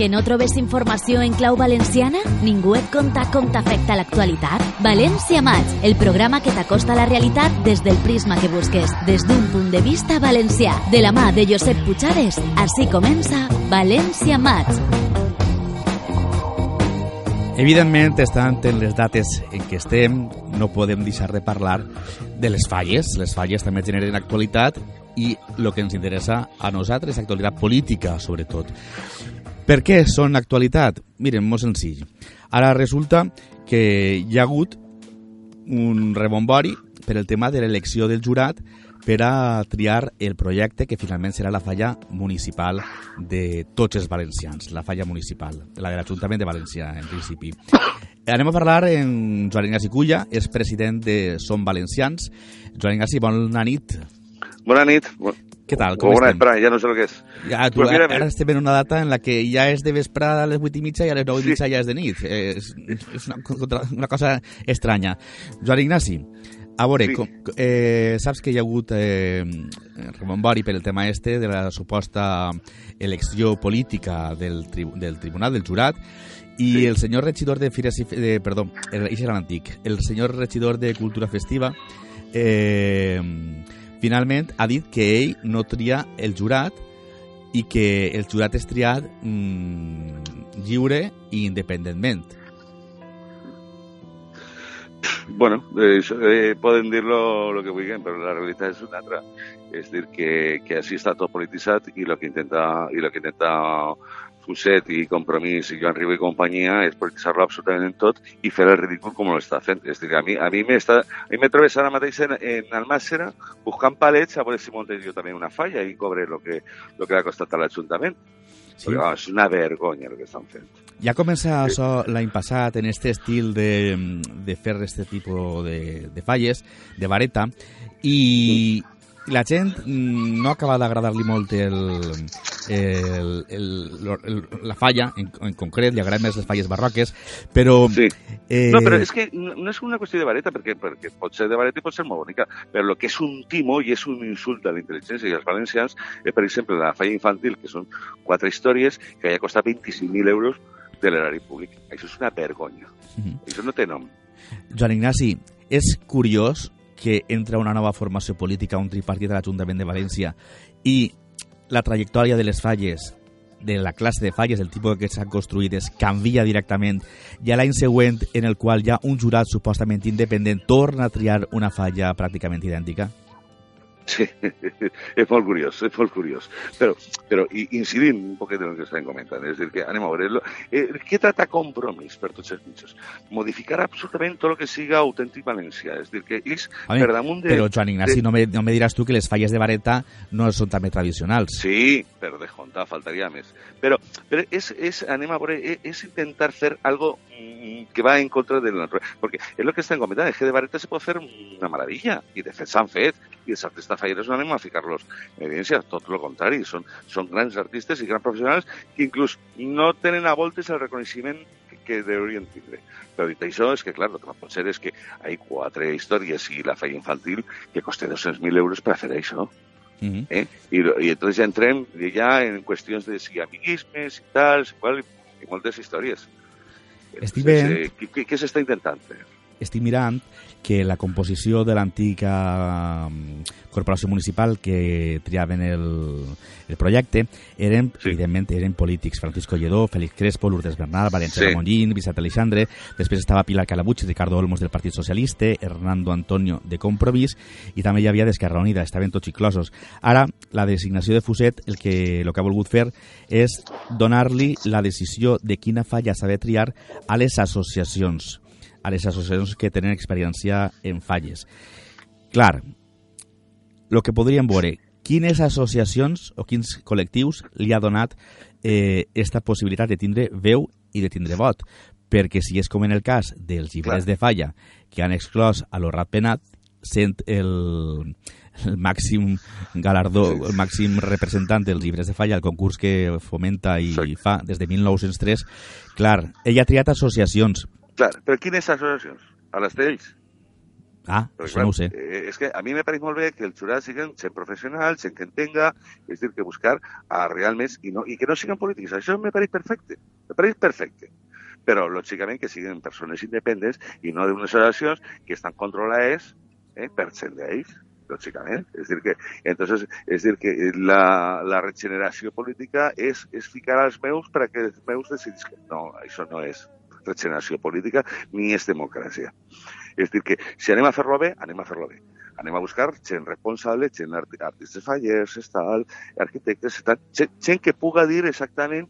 Que no trobes informació en clau valenciana? Ningú et conta com t'afecta l'actualitat? València Maig, el programa que t'acosta a la realitat des del prisma que busques, des d'un punt de vista valencià. De la mà de Josep Puigades, així comença València Maig. Evidentment, estant en les dates en què estem, no podem deixar de parlar de les falles. Les falles també generen actualitat i el que ens interessa a nosaltres és actualitat política, sobretot. Per què són actualitat? Miren, molt senzill. Ara resulta que hi ha hagut un rebombori per el tema de l'elecció del jurat per a triar el projecte que finalment serà la falla municipal de tots els valencians, la falla municipal, la de l'Ajuntament de València, en principi. Anem a parlar amb Joan Ignasi Culla, és president de Som Valencians. Joan Ignasi, bona nit. Bona nit. Què tal? Com bona estem? nitra, ja no sé el que és. Ja, tu, Pues mira, ara estem en una data en la que ja és de vesprada a les 8 i mitja i a les 9 i Sí. mitja ja és de nit. Eh, És, és una, una cosa estranya. Joan Ignasi, a veure, Sí. com, eh, saps que hi ha hagut eh, rebombori per el tema este de la suposta elecció política del, tri del Tribunal del Jurat i Sí. el senyor regidor de Fires i... De, perdó, el, era l'antic. El senyor regidor de Cultura Festiva eh, finalment ha dit que ell no tria el jurat i que el jurat és triat mm, lliure i independentment. Bueno, eh, poden dir-lo lo que vulguin, però la realitat és una altra. És dir, que, que així està tot polititzat i el que intenta, i lo que intenta Fuset i Compromís i Joan Riba i companyia és polititzar-lo absolutament en tot i fer el ridícul com l'està fent. És dir, a mi, a mi m'està... A mi me trobes ara mateix en, en Almàssera buscant palets a veure si monte jo també una falla i cobre lo que, lo que ha costat a l'Ajuntament. Sí. Sí. Oh, és una vergonya el que estan fent. Ja comença això l'any passat en este estil de, de fer este tipus de, de falles, de vareta, i la gent mm, no acaba d'agradar-li molt el, el, el, el, la falla, en, en concret, li agraden més les falles barroques, però... Sí. Eh, No, però és que no és una qüestió de vareta, perquè, perquè pot ser de vareta i pot ser molt bonica, però el que és un timo i és un insult a la intel·ligència i als valencians és, per exemple, la falla infantil, que són quatre històries que ja costat 25.000 euros de l'erari públic. Això és una vergonya. Mhm. Això no té nom. Joan Ignasi, és curiós que entra una nova formació política, un tripartit a l'Ajuntament de València, i la trajectòria de les falles, de la classe de falles, el tipus que s'han construïdes, canvia directament, i a l'any següent, en el qual ha un jurat supostament independent, torna a triar una falla pràcticament idèntica? Sí, és molt curiós, és molt curiós. Però, però i, incidint un poquet en el que estem comentant, és a dir, que anem a veure, eh, què trata compromís per tots els mitjans? Modificar absolutament tot el que siga autèntic valencià, és a dir, que ells, Home, per damunt de... Però, Joan Ignasi, de- no, me, no me diràs tu que les falles de vareta no són també tradicionals. Sí, per descomptar, faltaria més. Però, però és, és, anem a veure, és, és intentar fer algo mm, que va en contra de la naturalesa. Perquè és el que estem comentant, és que de vareta se pot fer una meravella, i de fet s'han fet, i els artistes falleres no anem a ficar-los en evidència, tot el contrari, són, són grans artistes i grans professionals que inclús no tenen a voltes el reconeixement que, deurien tindre. Però dit això, és que, clar, el que no pot ser és que hi ha quatre històries i la falla infantil que costa 200.000 euros per fer això. Uh -huh. ¿eh? Lo- y entonces ya entrem ya en cuestiones de si amiguismes y tal, si cual, y moltes històries. Estic veient- eh, què, què s'està intentant fer? Estic mirant que la composició de l'antiga mm, corporació municipal que triaven el, el projecte eren, Sí. evidentment, eren polítics. Francisco Lledó, Félix Crespo, Lourdes Bernal, València Sí. Ramon Llin, Vicent Alexandre, després estava Pilar Calabuig, Ricardo Olmos del Partit Socialista, Hernando Antonio de Compromís i també hi havia d'Esquerra Unida, estaven tots inclosos. Ara, la designació de Fuset, el que, el que ha volgut fer és donar-li la decisió de quina falla s'ha de triar a les associacions a les associacions que tenen experiència en falles. Clar, el que podríem veure, quines associacions o quins col·lectius li ha donat eh, esta possibilitat de tindre veu i de tindre vot? Perquè si és com en el cas dels llibres Clar. de falla que han exclòs a l'Horrat Penat, sent el, el màxim galardó, el màxim representant dels llibres de falla, el concurs que fomenta i fa des de 1903, clar, ell ha triat associacions, Clar, però quines associacions? A les d'ells? Ah, Perquè, això no ho sé. Eh, és que a mi me pareix molt bé que el jurat siguin gent professional, gent que entenga, és dir, que buscar a realment, i, no, i que no siguin polítics. Això me pareix perfecte, me pareix perfecte. Però, lògicament, que siguin persones independents i no d'unes oracions que estan controlades eh, per gent d'ells, lògicament. És dir, que, entonces, és dir, que la, la regeneració política és, és ficar als meus perquè els meus decidisquen. No, això no és regeneració política ni és democràcia. És dir, que si anem a fer-lo bé, anem a fer-lo bé. Anem a buscar gent responsable, gent art artistes fallers, tal, arquitectes, tal, gent, gent que puga dir exactament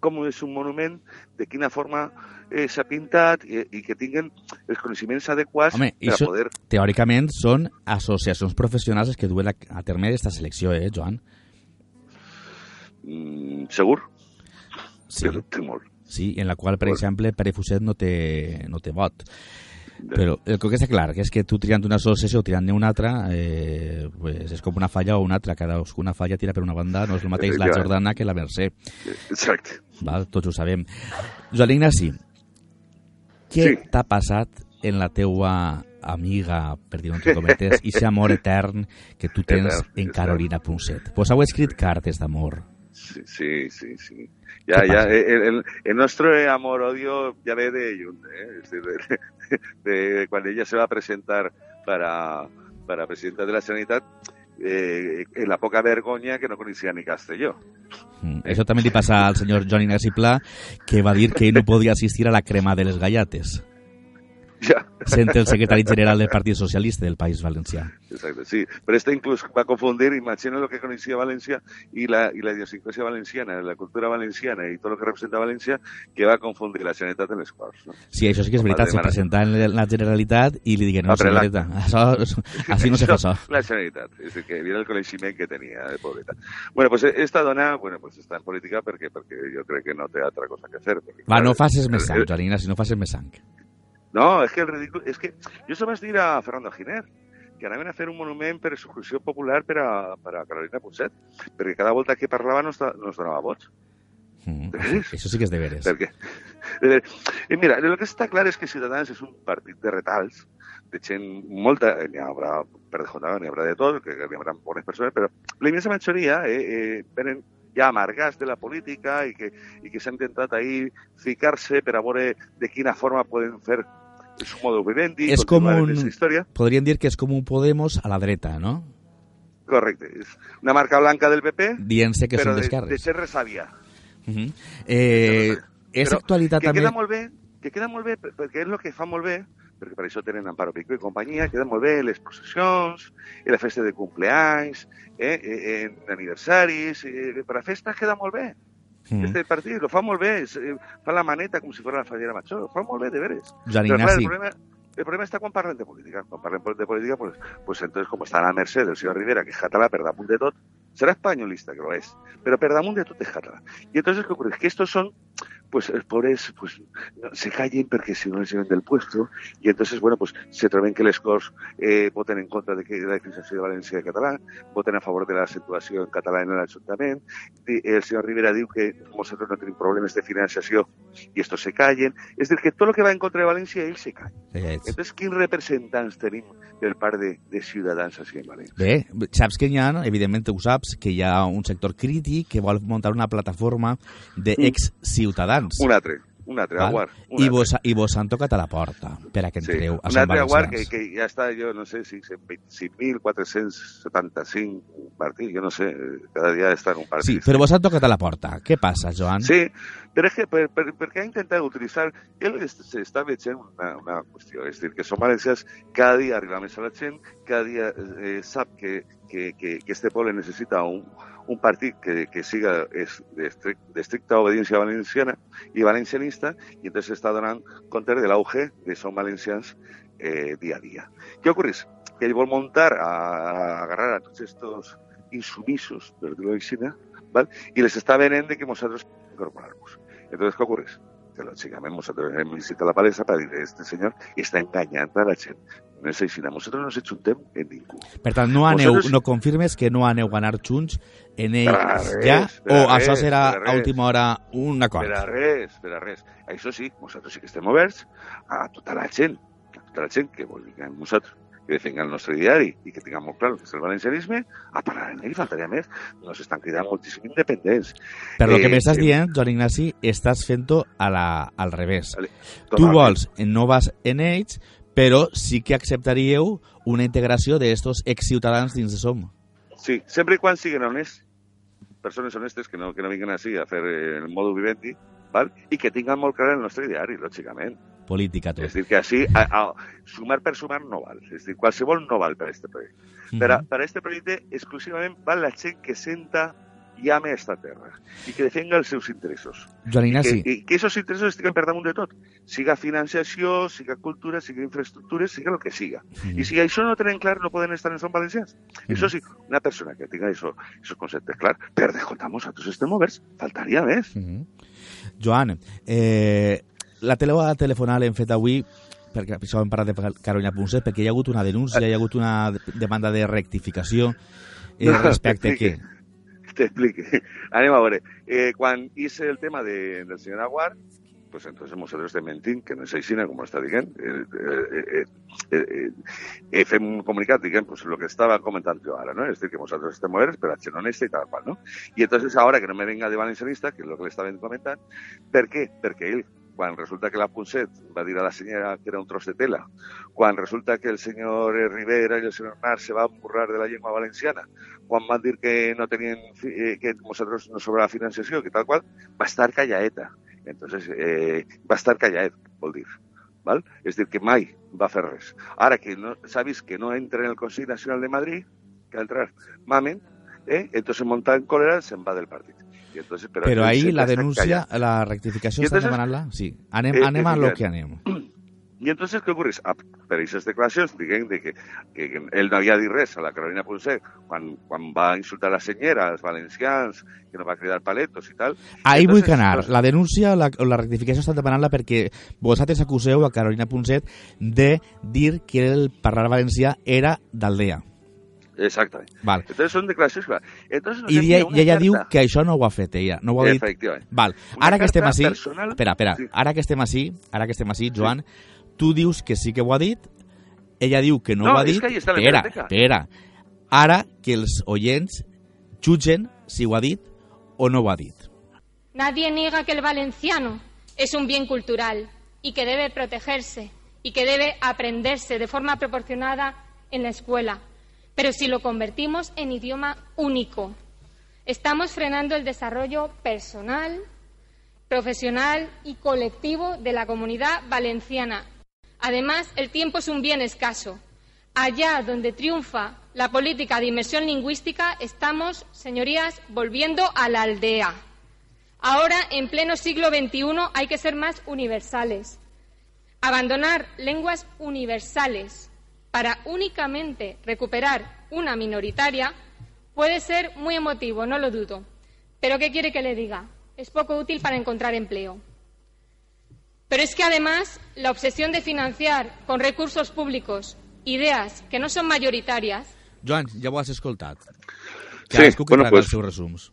com és un monument, de quina forma eh, s'ha pintat i, i que tinguin els coneixements adequats Home, per a poder... Teòricament són associacions professionals que duen a, a terme aquesta selecció, eh, Joan? Mm, segur? Sí, dubto molt. Sí, en la qual, per exemple, Pere Fuset no té, no té vot. Però el que està clar que és que tu triant una associació o triant una altra eh, pues és com una falla o una altra. Cadascuna falla tira per una banda, no és el mateix la. Jordana que la Mercè. Exacte. Val? Tots ho sabem. Joan Ignasi, què Sí. t'ha passat en la teua amiga, per dir-ho entre cometes, i amor etern que tu tens Etern, en. Carolina Punset? Pues heu escrit cartes d'amor. Sí, sí, sí. sí. Ya, ¿Qué ya, pasa? el, el- el nuestro amor-odio ya ve de Jun, ¿eh? Es decir, de, de cuando ella se va a presentar para, para presidenta de la Sanidad, eh, en la poca vergonya que no coneixia ni Castelló. Mm. Això també li passa al senyor Joan Ignasi Pla, que va dir que ell no podia assistir a la crema de les gallates, Ja, sent el secretari general del Partit Socialista del País Valencià. exacte, sí. Però este inclús va confundir, imagina lo que coneixia València i la, i la idiosincrasia valenciana, la cultura valenciana i tot el que representa València, que va confundir la Generalitat en les Corts. No? Sí, això sí que és veritat, se presentà en la Generalitat i li digué, no, Ah, però la- això, així no se fa això. La Generalitat, és que mira el coneixement que tenia, de pobreta. Bueno, pues esta dona, bueno, pues està en política perquè, perquè jo crec que no té altra cosa que fer. Perquè, Va, clar, no facis més el- sang, Joan Ignasi, no facis més sang. No, és que el ridícul... És que jo se vaig dir a Fernando Giner que anaven a fer un monument per exclusió popular per a, per a Carolina Putset, perquè cada volta que parlava nos, da- nos donava vots. Mm. De veres? Això sí que és de veres. Perquè, eh, i mira, el que està clar és que Ciutadans és un partit de retals, de gent molta, n'hi haurà per descomptat, n'hi haurà de tot, que n'hi haurà bones persones, però la immensa majoria eh, eh, venen ja amargats de la política i que, i que s'han intentat ahir ficar-se per a veure de quina forma poden fer su modo vivendi, És com continuar un- en. Podríem dir que és com un Podemos a la dreta, no? Correcte. És una marca blanca del PP, Dient-se que però de, de ser resàvia. Uh -huh. eh, és actualitat que també... queda molt bé, que queda molt bé, per- perquè és el que fa molt bé, perquè per això tenen Amparo Pico i companyia, queda molt bé les processions, i la festa de cumpleanys, eh, eh, en aniversaris, eh, per a festes queda molt bé. Mm. Este partit lo fa molt bé, es, eh, fa la maneta com si fos la fallera major, ho fa molt bé, de veres. Joan Però clar, Ignasi, el problema, el problema està quan parlen de política. Quan parlen de política, pues, pues entonces, com està a la mercè del senyor Rivera, que és català per damunt de tot, serà espanyolista, que lo és, però per damunt de tot és català. I entonces, ¿qué ocurre? Que estos son, pues, els pobres, pues, se callen perquè si no les lleven del puesto, i entonces, bueno, pues, se troben que les Corts eh, voten en contra de, que, de la definició de València de català, voten a favor de la situació en català en l'Ajuntament, el senyor Rivera diu que nosaltres no tenim problemes de financiació i estos se callen. És dir, que tot el que va en contra de València, ells se callen. eh, Entonces, quins representants tenim del part de, de ciutadans així en València? bé, saps que hi ha, evidentment ho saps, que hi ha un sector crític que vol muntar una plataforma d'ex-ciutadans. Un altre, un altre, Val? aguard. Un I vos, I vos han tocat a la porta per a que Sí, entreu a un Sant altre aguard que, que ja està, jo no sé si en 25.475 partits, jo no sé, cada dia està en un partit. Sí, però vos han tocat a la porta. Què passa, Joan? Sí, però és que per, per, ha intentat utilitzar... Ell es- s'està veient una, una qüestió, és dir, que som valencians, cada dia arriba a la gent, cada dia eh, sap que, que, que, que este poble necessita un, un partit que, que siga es, de, estric, de estricta obediencia valenciana i valencianista, i entonces està donant compte de l'auge de som valencians eh, a dia. Què ocorre? Que ell vol muntar, a, a agarrar a tots estos insumisos, per dir-ho ¿vale? y les está vendiendo que nosotros incorporarnos. Entonces, ¿qué ocurre? Que lógicamente nosotros hemos visitado la palestra para decir, este señor está engañando a la gente. No es així, nosotros no nos chuntem en ningú. Per tant, no, aneu, Vosaltres- no confirmes que no aneu a anar junts en ells a res, ja? a O això res, serà per a a última hora un acord? Per a res, per a res. Això sí, nosaltres sí que estem oberts a tota la gent. tota la gent que vulguem nosaltres que defenga el nostre diari i que tinguem molt clar el que és el valencianisme, a parlar en ell, faltaria més. Nos estan cridant moltíssim independents. Per lo que Eh, m'estàs eh, dient, Joan Ignasi, estàs fent-ho al revés. Vale, Tu vols, no vas en ells, però sí que acceptaríeu una integració d'estos ex-ciutadans dins de SOM. Sí, sempre i quan siguin honests, persones honestes que no, que no vinguin així a fer eh, el modo vivendi, val? i que tinguin molt clar el nostre diari, lògicament. Política, tot. És a dir, que així, a, a, sumar per sumar no val. És a dir, qualsevol no val per a este projecte. Per a, Mhm. per a este projecte exclusivament val la gent que senta i ame esta terra i que defenga els seus interessos. Joan Que, Ignasi, i que aquests interessos estiguen per damunt de tot. Siga financiació, siga cultura, siga infraestructures, siga el que siga. Mhm. I si això no tenen clar, no poden estar en Som Valencians. Mhm. Això sí, una persona que tinga això, esos conceptes clar, per descomptar, nosaltres estem oberts, faltaria més. Mhm. Joan, eh, la tele telefonal l'hem fet avui perquè això hem parlat de Carolina Punset, perquè hi ha hagut una denúncia, hi ha hagut una de- demanda de rectificació eh, No, respecte a què? t'explique. Anem a veure. Eh, quan hice el tema de, del senyor Aguar, pues entonces nosotros te mentim, que no és així, com està dient. Eh, eh, eh, eh, eh, fem un comunicat, diguem, pues lo que estava comentant jo ara, ¿no? És dir, que nosaltres estem oberts per a gent honesta i tal qual, ¿no? Y entonces ahora que no me venga de valencianista, que és el que le estava comentant, per què? Perquè ell, quan resulta que la Punset va dir a la senyora que era un tros de tela, quan resulta que el senyor Rivera i el senyor Nar se van burlar de la llengua valenciana, quan van dir que no tenien, fi- eh, que nosaltres no sobrava financiació, que tal qual, va estar callaeta. Entonces, eh, va estar callaet, vol dir. Val? És dir, que mai va fer res. Ara que no, s'ha vist que no entra en el Consell Nacional de Madrid, que entrar mamen, eh? entonces monta en cólera, se'n va del partit. Entonces, Però ell ahí la està callat. la rectificació I estan entonces- demanant-la? Sí. Anem, Eh, anem a lo que anem. I entonces, què ocorre? Per aquestes declaracions, diguem de que, que, ell no havia dit res a la Carolina Ponset quan, quan va insultar la senyera, els valencians, que no va cridar paletos i tal. Ahí vull que Entonces, anar. La denúncia la, o la rectificació estan demanant-la perquè vosaltres acuseu a Carolina Punset de dir que el parlar valencià era d'aldea. Exactament. Val. Entonces són declaracions clares. Entonces, I ella, i ella carta. diu que això no ho ha fet ella. No ho ha dit. Efectivament. Val. Una Ara que estem així... personal- Espera, espera. Sí. Ara que estem així, ara que estem així, Joan, tu dius que sí que ho ha dit, ella diu que no, No, ho ha és dit. que ahí està la espera, espera. Ara que els oients jutgen si ho ha dit o no ho ha dit. Nadie niega que el valenciano es un bien cultural y que debe protegerse y que debe aprenderse de forma proporcionada en la escuela. Pero si lo convertimos en idioma único, estamos frenando el desarrollo personal, profesional y colectivo de la comunidad valenciana. Además, el tiempo es un bien escaso. Allá donde triunfa la política de inmersión lingüística, estamos, señorías, volviendo a la aldea. Ahora, en pleno siglo XXI, hay que ser más universales. Abandonar lenguas universales para únicamente recuperar una minoritaria puede ser muy emotivo, no lo dudo. Pero ¿qué quiere que le diga? Es poco útil para encontrar empleo. Pero es que además la obsesión de financiar con recursos públicos ideas que no son mayoritarias Joan, ja ho has escoltat. Sí, Cadascú bueno, pues- els seus resums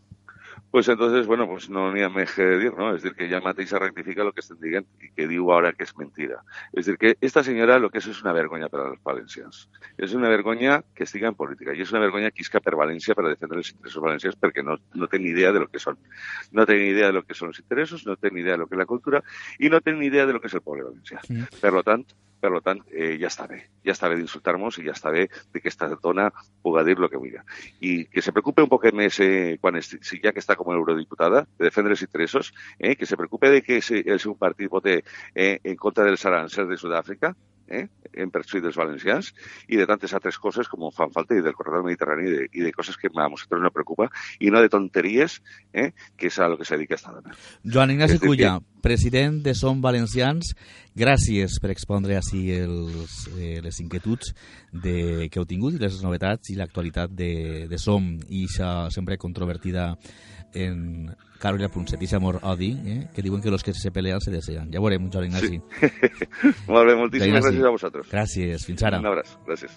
pues entonces, bueno, pues no ni a me decir, ¿no? Es decir, que ya Mateixa rectifica lo que estén diciendo y que digo ahora que es mentira. Es decir, que esta señora lo que es es una vergüenza para los valencians. Es una vergüenza que siga en política y es una vergüenza que isca per Valencia para defender los intereses valencianos porque no, no tiene idea de lo que son. No tiene idea de lo que son los intereses, no tiene idea de lo que es la cultura y no tiene idea de lo que es el pobre Valencia. Sí. Por lo tanto, per tant, eh, ja està bé. Ja està bé d'insultar-nos de que esta dona puga dir lo que vulgui. I que se preocupe un poc més eh, quan si ja que està com a eurodiputada de defendre els interessos, eh, que se preocupe de que el seu vote eh, en contra dels arancels de Sud-àfrica, eh, en perjuí dels valencians, i de tantes altres coses com fan falta, i del corredor mediterrani, i de, i de coses que a nosaltres no preocupa, i no de tonteries, eh, que és a lo que se dedica esta dona. Joan Ignasi Culla, president de Som Valencians, gràcies per expondre així els, eh, les inquietuds de, que heu tingut i les novetats i l'actualitat de, de Som i això sempre controvertida en Carolina Punset i amor odi, eh, que diuen que los que se pelean se desean. Ja veurem, Joan Ignasi. Molt bé, moltíssimes Ignasi. gràcies a vosaltres. Gràcies, fins ara. Un abraç, gràcies.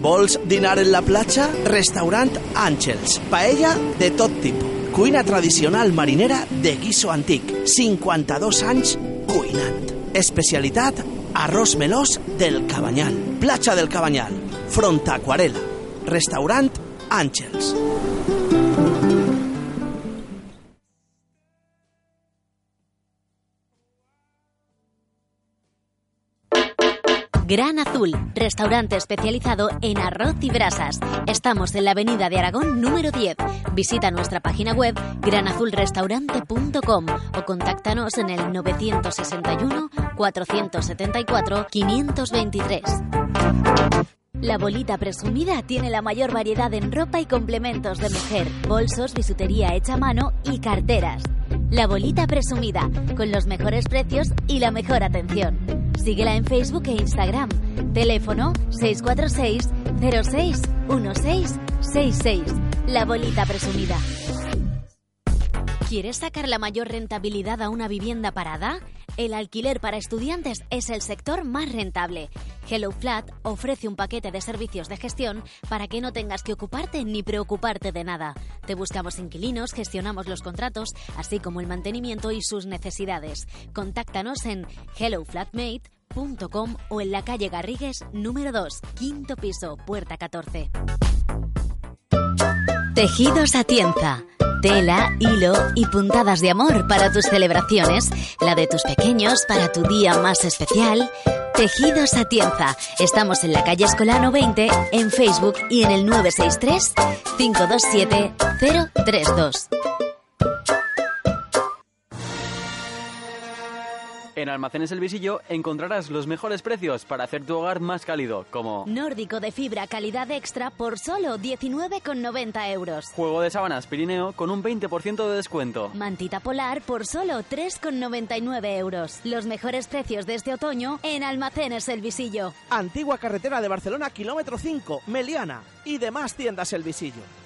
Vols dinar en la platja? Restaurant Àngels. Paella de tot tipus. Cuina tradicional marinera de guiso antic. 52 anys cuinant. Especialitat Arroz melós del Cabanyal. Platja del Cabanyal. Front Aquarela. Restaurant Àngels. Gran Azul, restaurante especializado en arroz y brasas. Estamos en la Avenida de Aragón número 10. Visita nuestra página web granazulrestaurante.com o contáctanos en el 961 474 523. La bolita presumida tiene la mayor variedad en ropa y complementos de mujer, bolsos, bisutería hecha a mano y carteras. La bolita presumida, con los mejores precios y la mejor atención. Síguela en Facebook e Instagram. Teléfono 646 06 1666. La bolita presumida. ¿Quieres sacar la mayor rentabilidad a una vivienda parada? El alquiler para estudiantes es el sector más rentable. Hello Flat ofrece un paquete de servicios de gestión para que no tengas que ocuparte ni preocuparte de nada. Te buscamos inquilinos, gestionamos los contratos, así como el mantenimiento y sus necesidades. Contáctanos en helloflatmate.com o en la calle Garrigues número 2, quinto piso, puerta 14. Tejidos Atienza. Tela, hilo y puntadas de amor para tus celebraciones, la de tus pequeños para tu día más especial. Tejidos Atienza. Estamos en la calle Escolano 20, en Facebook y en el 963 527 032. En Almacenes El Visillo encontrarás los mejores precios para hacer tu hogar más cálido, como Nórdico de fibra calidad extra por solo 19,90 euros. juego de sábanas Pirineo con un 20% de descuento. Mantita polar por solo 3,99 euros. Los mejores precios de este otoño en Almacenes El Visillo. Antigua carretera de Barcelona, kilómetro 5, Meliana. Y demás tiendas El Visillo.